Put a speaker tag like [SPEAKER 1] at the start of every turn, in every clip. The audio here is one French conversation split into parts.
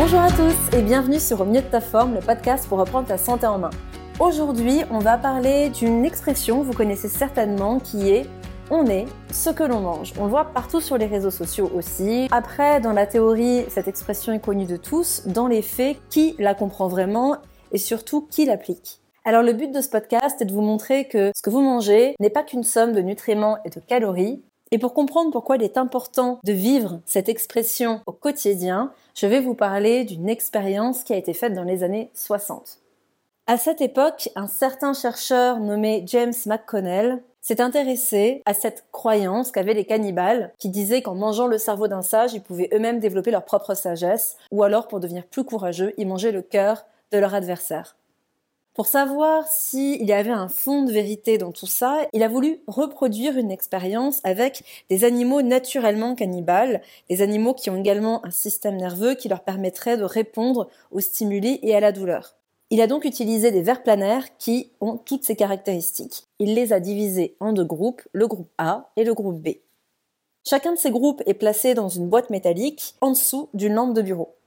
[SPEAKER 1] Bonjour à tous et bienvenue sur Au mieux de ta forme, le podcast pour reprendre ta santé en main. Aujourd'hui, on va parler d'une expression, vous connaissez certainement, qui est on est ce que l'on mange. On le voit partout sur les réseaux sociaux aussi. Après, dans la théorie, cette expression est connue de tous. Dans les faits, qui la comprend vraiment et surtout qui l'applique alors le but de ce podcast est de vous montrer que ce que vous mangez n'est pas qu'une somme de nutriments et de calories. Et pour comprendre pourquoi il est important de vivre cette expression au quotidien, je vais vous parler d'une expérience qui a été faite dans les années 60. À cette époque, un certain chercheur nommé James McConnell s'est intéressé à cette croyance qu'avaient les cannibales, qui disaient qu'en mangeant le cerveau d'un sage, ils pouvaient eux-mêmes développer leur propre sagesse, ou alors pour devenir plus courageux, ils mangeaient le cœur de leur adversaire. Pour savoir s'il y avait un fond de vérité dans tout ça, il a voulu reproduire une expérience avec des animaux naturellement cannibales, des animaux qui ont également un système nerveux qui leur permettrait de répondre aux stimuli et à la douleur. Il a donc utilisé des vers planaires qui ont toutes ces caractéristiques. Il les a divisés en deux groupes, le groupe A et le groupe B. Chacun de ces groupes est placé dans une boîte métallique en dessous d'une lampe de bureau.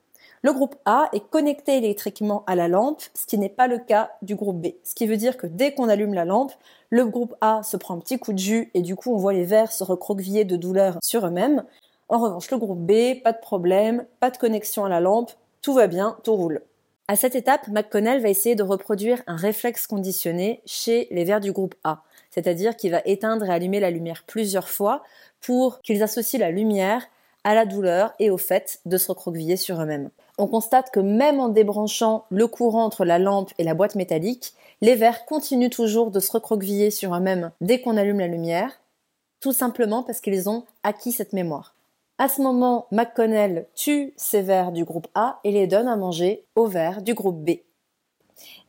[SPEAKER 1] Le groupe A est connecté électriquement à la lampe, ce qui n'est pas le cas du groupe B. Ce qui veut dire que dès qu'on allume la lampe, le groupe A se prend un petit coup de jus et du coup on voit les verres se recroqueviller de douleur sur eux-mêmes. En revanche, le groupe B, pas de problème, pas de connexion à la lampe, tout va bien, tout roule. À cette étape, McConnell va essayer de reproduire un réflexe conditionné chez les vers du groupe A, c'est-à-dire qu'il va éteindre et allumer la lumière plusieurs fois pour qu'ils associent la lumière à la douleur et au fait de se recroqueviller sur eux-mêmes. On constate que même en débranchant le courant entre la lampe et la boîte métallique, les vers continuent toujours de se recroqueviller sur eux-mêmes dès qu'on allume la lumière, tout simplement parce qu'ils ont acquis cette mémoire. À ce moment, McConnell tue ces vers du groupe A et les donne à manger aux vers du groupe B.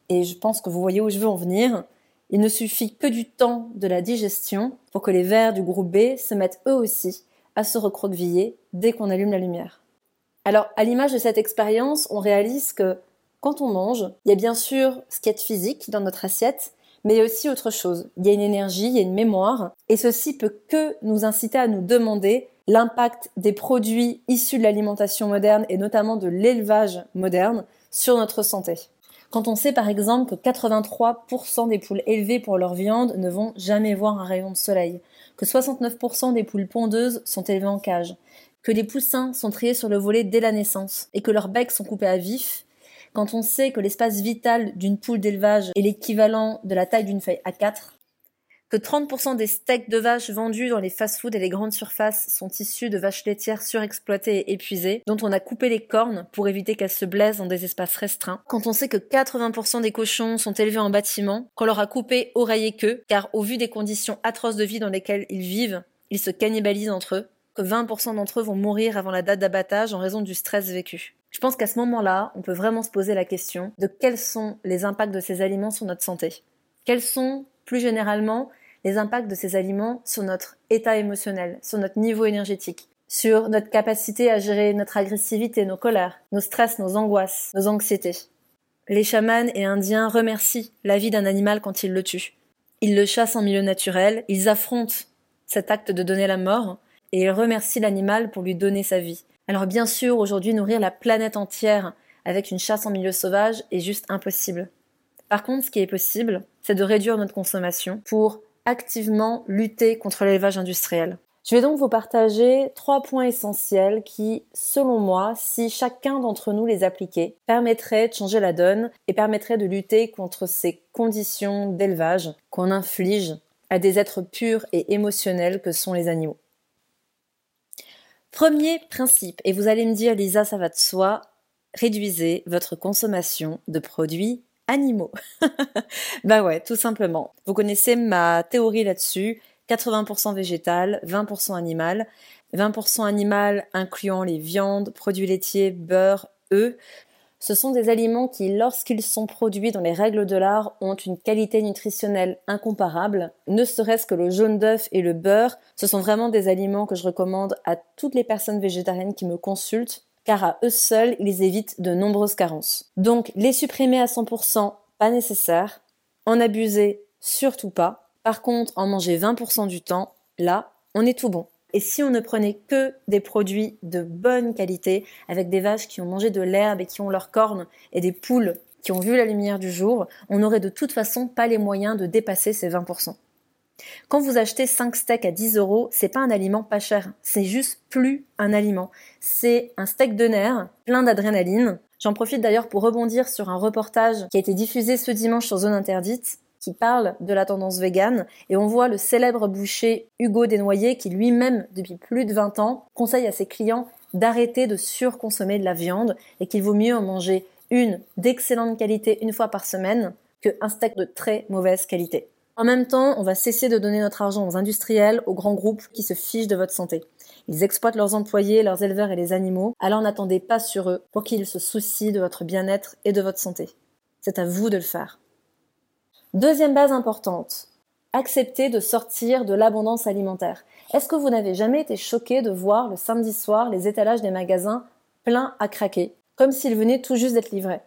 [SPEAKER 1] Et je pense que vous voyez où je veux en venir. Il ne suffit que du temps de la digestion pour que les vers du groupe B se mettent eux aussi à se recroqueviller dès qu'on allume la lumière. Alors, à l'image de cette expérience, on réalise que quand on mange, il y a bien sûr ce qui est physique dans notre assiette, mais il y a aussi autre chose. Il y a une énergie, il y a une mémoire, et ceci peut que nous inciter à nous demander l'impact des produits issus de l'alimentation moderne et notamment de l'élevage moderne sur notre santé. Quand on sait par exemple que 83% des poules élevées pour leur viande ne vont jamais voir un rayon de soleil, que 69% des poules pondeuses sont élevées en cage, que les poussins sont triés sur le volet dès la naissance et que leurs becs sont coupés à vif, quand on sait que l'espace vital d'une poule d'élevage est l'équivalent de la taille d'une feuille A4, que 30% des steaks de vaches vendus dans les fast-foods et les grandes surfaces sont issus de vaches laitières surexploitées et épuisées, dont on a coupé les cornes pour éviter qu'elles se blessent dans des espaces restreints. Quand on sait que 80% des cochons sont élevés en bâtiment, qu'on leur a coupé oreilles et queue, car au vu des conditions atroces de vie dans lesquelles ils vivent, ils se cannibalisent entre eux, que 20% d'entre eux vont mourir avant la date d'abattage en raison du stress vécu. Je pense qu'à ce moment-là, on peut vraiment se poser la question de quels sont les impacts de ces aliments sur notre santé. Quels sont, plus généralement, les impacts de ces aliments sur notre état émotionnel, sur notre niveau énergétique, sur notre capacité à gérer notre agressivité, nos colères, nos stress, nos angoisses, nos anxiétés. Les chamans et indiens remercient la vie d'un animal quand ils le tuent. Ils le chassent en milieu naturel, ils affrontent cet acte de donner la mort, et ils remercient l'animal pour lui donner sa vie. Alors bien sûr, aujourd'hui, nourrir la planète entière avec une chasse en milieu sauvage est juste impossible. Par contre, ce qui est possible, c'est de réduire notre consommation pour activement lutter contre l'élevage industriel. Je vais donc vous partager trois points essentiels qui, selon moi, si chacun d'entre nous les appliquait, permettraient de changer la donne et permettraient de lutter contre ces conditions d'élevage qu'on inflige à des êtres purs et émotionnels que sont les animaux. Premier principe, et vous allez me dire Lisa, ça va de soi, réduisez votre consommation de produits animaux. bah ouais, tout simplement. Vous connaissez ma théorie là-dessus. 80% végétal, 20% animal. 20% animal incluant les viandes, produits laitiers, beurre, œufs. Ce sont des aliments qui, lorsqu'ils sont produits dans les règles de l'art, ont une qualité nutritionnelle incomparable. Ne serait-ce que le jaune d'œuf et le beurre, ce sont vraiment des aliments que je recommande à toutes les personnes végétariennes qui me consultent car à eux seuls, ils évitent de nombreuses carences. Donc, les supprimer à 100%, pas nécessaire. En abuser, surtout pas. Par contre, en manger 20% du temps, là, on est tout bon. Et si on ne prenait que des produits de bonne qualité, avec des vaches qui ont mangé de l'herbe et qui ont leurs cornes, et des poules qui ont vu la lumière du jour, on n'aurait de toute façon pas les moyens de dépasser ces 20%. Quand vous achetez 5 steaks à 10 euros, c'est pas un aliment pas cher, c'est juste plus un aliment. C'est un steak de nerfs, plein d'adrénaline. J'en profite d'ailleurs pour rebondir sur un reportage qui a été diffusé ce dimanche sur Zone Interdite, qui parle de la tendance végane, et on voit le célèbre boucher Hugo Desnoyers qui lui-même, depuis plus de 20 ans, conseille à ses clients d'arrêter de surconsommer de la viande et qu'il vaut mieux en manger une d'excellente qualité une fois par semaine qu'un steak de très mauvaise qualité. En même temps, on va cesser de donner notre argent aux industriels, aux grands groupes qui se fichent de votre santé. Ils exploitent leurs employés, leurs éleveurs et les animaux, alors n'attendez pas sur eux pour qu'ils se soucient de votre bien-être et de votre santé. C'est à vous de le faire. Deuxième base importante, accepter de sortir de l'abondance alimentaire. Est-ce que vous n'avez jamais été choqué de voir le samedi soir les étalages des magasins pleins à craquer, comme s'ils venaient tout juste d'être livrés?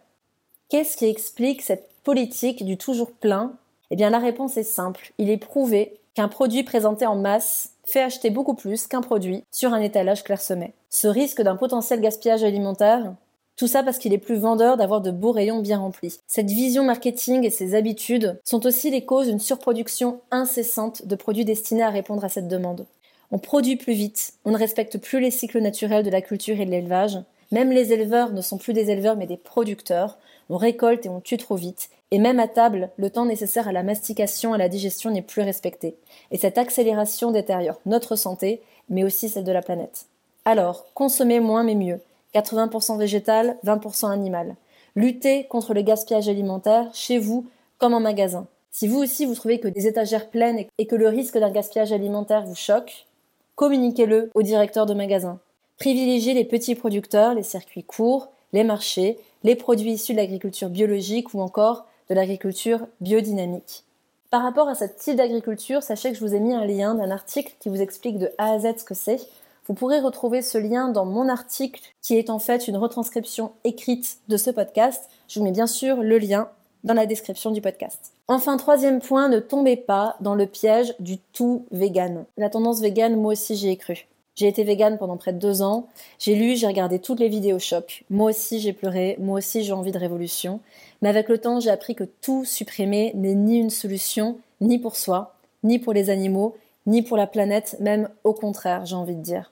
[SPEAKER 1] Qu'est-ce qui explique cette politique du toujours plein? Eh bien la réponse est simple. Il est prouvé qu'un produit présenté en masse fait acheter beaucoup plus qu'un produit sur un étalage clairsemé. Ce risque d'un potentiel gaspillage alimentaire, tout ça parce qu'il est plus vendeur d'avoir de beaux rayons bien remplis. Cette vision marketing et ces habitudes sont aussi les causes d'une surproduction incessante de produits destinés à répondre à cette demande. On produit plus vite, on ne respecte plus les cycles naturels de la culture et de l'élevage, même les éleveurs ne sont plus des éleveurs mais des producteurs, on récolte et on tue trop vite, et même à table, le temps nécessaire à la mastication et à la digestion n'est plus respecté. Et cette accélération détériore notre santé, mais aussi celle de la planète. Alors, consommez moins mais mieux. 80% végétal, 20% animal. Luttez contre le gaspillage alimentaire chez vous comme en magasin. Si vous aussi vous trouvez que des étagères pleines et que le risque d'un gaspillage alimentaire vous choque, communiquez-le au directeur de magasin. Privilégiez les petits producteurs, les circuits courts, les marchés, les produits issus de l'agriculture biologique ou encore de l'agriculture biodynamique. Par rapport à ce type d'agriculture, sachez que je vous ai mis un lien d'un article qui vous explique de A à Z ce que c'est. Vous pourrez retrouver ce lien dans mon article qui est en fait une retranscription écrite de ce podcast. Je vous mets bien sûr le lien dans la description du podcast. Enfin, troisième point, ne tombez pas dans le piège du tout vegan. La tendance vegan, moi aussi j'y ai cru. J'ai été végane pendant près de deux ans. J'ai lu, j'ai regardé toutes les vidéos choc. Moi aussi j'ai pleuré, moi aussi j'ai envie de révolution. Mais avec le temps, j'ai appris que tout supprimer n'est ni une solution, ni pour soi, ni pour les animaux, ni pour la planète, même au contraire, j'ai envie de dire.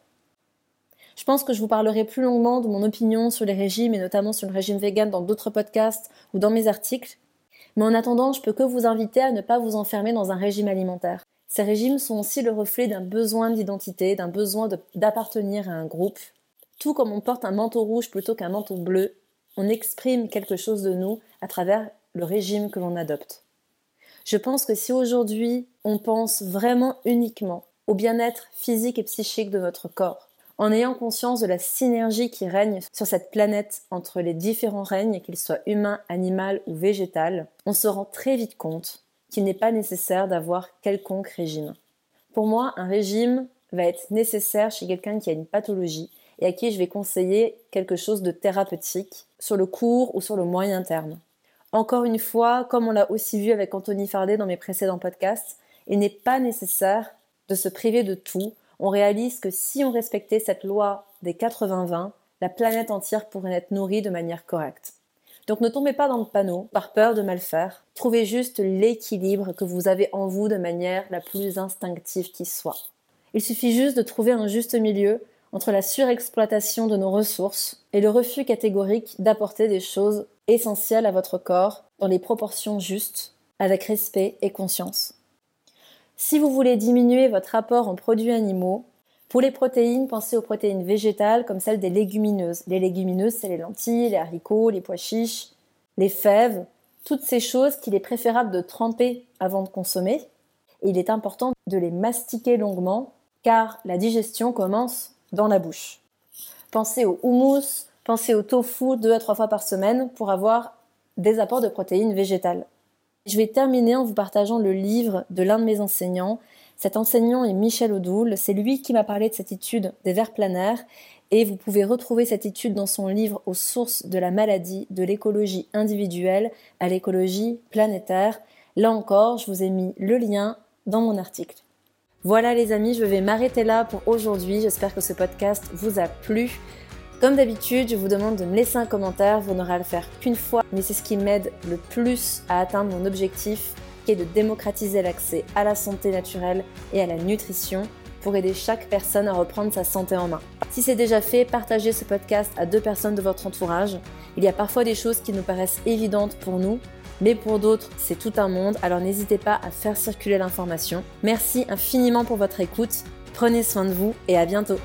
[SPEAKER 1] Je pense que je vous parlerai plus longuement de mon opinion sur les régimes et notamment sur le régime vegan dans d'autres podcasts ou dans mes articles. Mais en attendant, je peux que vous inviter à ne pas vous enfermer dans un régime alimentaire. Ces régimes sont aussi le reflet d'un besoin d'identité, d'un besoin d'appartenir à un groupe. Tout comme on porte un manteau rouge plutôt qu'un manteau bleu, on exprime quelque chose de nous à travers le régime que l'on adopte. Je pense que si aujourd'hui on pense vraiment uniquement au bien-être physique et psychique de notre corps, en ayant conscience de la synergie qui règne sur cette planète entre les différents règnes, qu'ils soient humains, animaux ou végétal, on se rend très vite compte qu'il n'est pas nécessaire d'avoir quelconque régime. Pour moi, un régime va être nécessaire chez quelqu'un qui a une pathologie et à qui je vais conseiller quelque chose de thérapeutique sur le court ou sur le moyen terme. Encore une fois, comme on l'a aussi vu avec Anthony Fardet dans mes précédents podcasts, il n'est pas nécessaire de se priver de tout. On réalise que si on respectait cette loi des 80-20, la planète entière pourrait être nourrie de manière correcte. Donc ne tombez pas dans le panneau par peur de mal faire. Trouvez juste l'équilibre que vous avez en vous de manière la plus instinctive qui soit. Il suffit juste de trouver un juste milieu entre la surexploitation de nos ressources et le refus catégorique d'apporter des choses essentielles à votre corps dans les proportions justes, avec respect et conscience. Si vous voulez diminuer votre rapport en produits animaux, pour les protéines, pensez aux protéines végétales comme celles des légumineuses. Les légumineuses, c'est les lentilles, les haricots, les pois chiches, les fèves, toutes ces choses qu'il est préférable de tremper avant de consommer. Et il est important de les mastiquer longuement car la digestion commence dans la bouche. Pensez au houmous, pensez au tofu deux à trois fois par semaine pour avoir des apports de protéines végétales. Je vais terminer en vous partageant le livre de l'un de mes enseignants cet enseignant est Michel Odoul, c'est lui qui m'a parlé de cette étude des vers planaires et vous pouvez retrouver cette étude dans son livre aux sources de la maladie, de l'écologie individuelle à l'écologie planétaire. Là encore, je vous ai mis le lien dans mon article. Voilà les amis, je vais m'arrêter là pour aujourd'hui. J'espère que ce podcast vous a plu. Comme d'habitude, je vous demande de me laisser un commentaire. Vous n'aurez à le faire qu'une fois, mais c'est ce qui m'aide le plus à atteindre mon objectif, qui est de démocratiser l'accès à la santé naturelle et à la nutrition pour aider chaque personne à reprendre sa santé en main. Si c'est déjà fait, partagez ce podcast à deux personnes de votre entourage. Il y a parfois des choses qui nous paraissent évidentes pour nous, mais pour d'autres, c'est tout un monde, alors n'hésitez pas à faire circuler l'information. Merci infiniment pour votre écoute, prenez soin de vous et à bientôt.